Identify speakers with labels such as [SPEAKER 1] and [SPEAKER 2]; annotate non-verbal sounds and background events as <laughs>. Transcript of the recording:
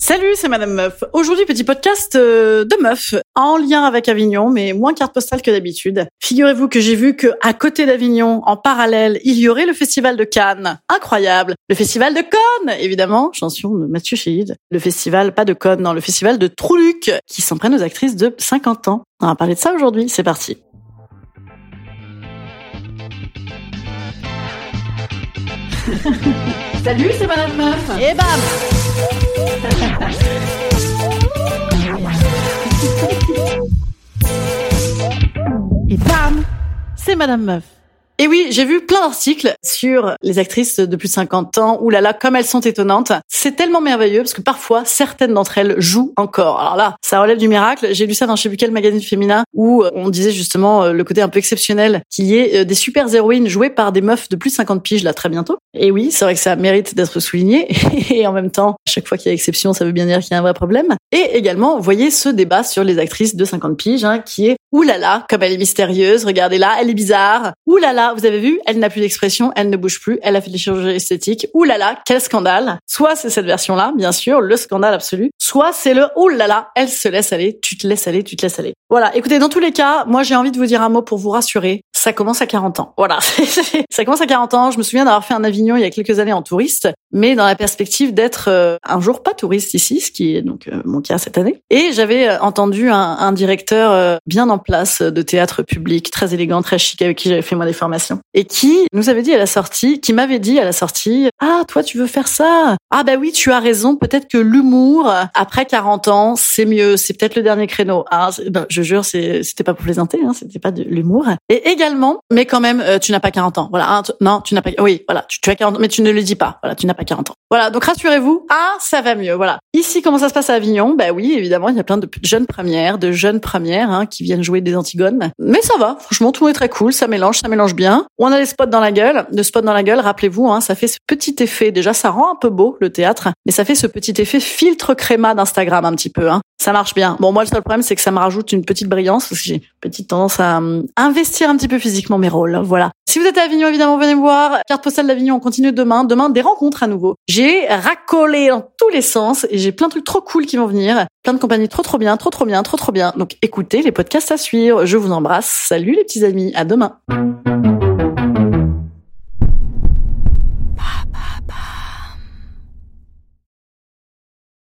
[SPEAKER 1] Salut, c'est Madame Meuf. Aujourd'hui, petit podcast euh, de meuf en lien avec Avignon, mais moins carte postale que d'habitude. Figurez-vous que j'ai vu que à côté d'Avignon, en parallèle, il y aurait le festival de Cannes. Incroyable. Le festival de Cannes, évidemment. Chanson de Mathieu Chéhid. Le festival, pas de Cannes, non, le festival de Trouluc, qui s'en prennent aux actrices de 50 ans. On va parler de ça aujourd'hui. C'est parti. <laughs> Salut, c'est Madame Meuf. Et bam C'est Madame Meuf. Et oui, j'ai vu plein d'articles sur les actrices de plus de 50 ans. Ouh là là, comme elles sont étonnantes. C'est tellement merveilleux parce que parfois, certaines d'entre elles jouent encore. Alors là, ça relève du miracle. J'ai lu ça dans je sais plus quel magazine féminin où on disait justement euh, le côté un peu exceptionnel qu'il y ait euh, des super héroïnes jouées par des meufs de plus de 50 piges là très bientôt. Et oui, c'est vrai que ça mérite d'être souligné. <laughs> Et en même temps, chaque fois qu'il y a exception, ça veut bien dire qu'il y a un vrai problème. Et également, voyez ce débat sur les actrices de 50 piges hein, qui est Ouh là là, comme elle est mystérieuse, regardez là, elle est bizarre. Ouh là là, vous avez vu, elle n'a plus d'expression, elle ne bouge plus, elle a fait des chirurgies esthétiques. Ouh là là, quel scandale. Soit c'est cette version-là, bien sûr, le scandale absolu. Soit c'est le ouh là là, elle se laisse aller, tu te laisses aller, tu te laisses aller. Voilà, écoutez, dans tous les cas, moi j'ai envie de vous dire un mot pour vous rassurer. Ça commence à 40 ans. Voilà, <laughs> ça commence à 40 ans. Je me souviens d'avoir fait un Avignon il y a quelques années en touriste, mais dans la perspective d'être euh, un jour pas touriste ici, ce qui est donc euh, mon cas cette année. Et j'avais euh, entendu un, directeur bien en place de théâtre public, très élégant, très chic, avec qui j'avais fait moi des formations, et qui nous avait dit à la sortie, qui m'avait dit à la sortie, ah toi tu veux faire ça? Ah bah oui, tu as raison. Peut-être que l'humour après 40 ans, c'est mieux. C'est peut-être le dernier créneau. Ah, ben, je jure, c'était pas pour plaisanter, hein, c'était pas de l'humour. Et également, mais quand même, euh, tu n'as pas 40 ans. Voilà, non, tu n'as pas. Oui, voilà, tu, as 40 ans, mais tu ne le dis pas. Voilà, tu n'as pas 40 ans. Voilà, donc rassurez-vous. Ah, ça va mieux. Voilà. Ici, comment ça se passe à Avignon? Bah oui, évidemment, il y a plein de jeunes premières, de jeunes premières hein, qui viennent jouer des Antigones. Mais ça va, franchement, tout est très cool. Ça mélange, ça mélange bien. On a les spots dans la gueule. Le spot dans la gueule, rappelez-vous, hein, ça fait ce petit effet. Déjà, ça rend un peu beau le théâtre, mais ça fait ce petit effet filtre créma d'Instagram un petit peu. Hein. Ça marche bien. Bon, moi, le seul problème, c'est que ça me rajoute une petite brillance parce que j'ai une petite tendance à hum, investir un petit peu physiquement mes rôles. Voilà. Si vous êtes à Avignon, évidemment, venez me voir. Carte postale d'Avignon, on continue demain. Demain, des rencontres à nouveau. J'ai racolé dans tous les sens et j'ai plein de trucs trop cool qui vont venir. Plein de compagnies trop trop bien, trop trop bien, trop trop bien. Donc écoutez les podcasts à suivre. Je vous embrasse. Salut les petits amis. À demain.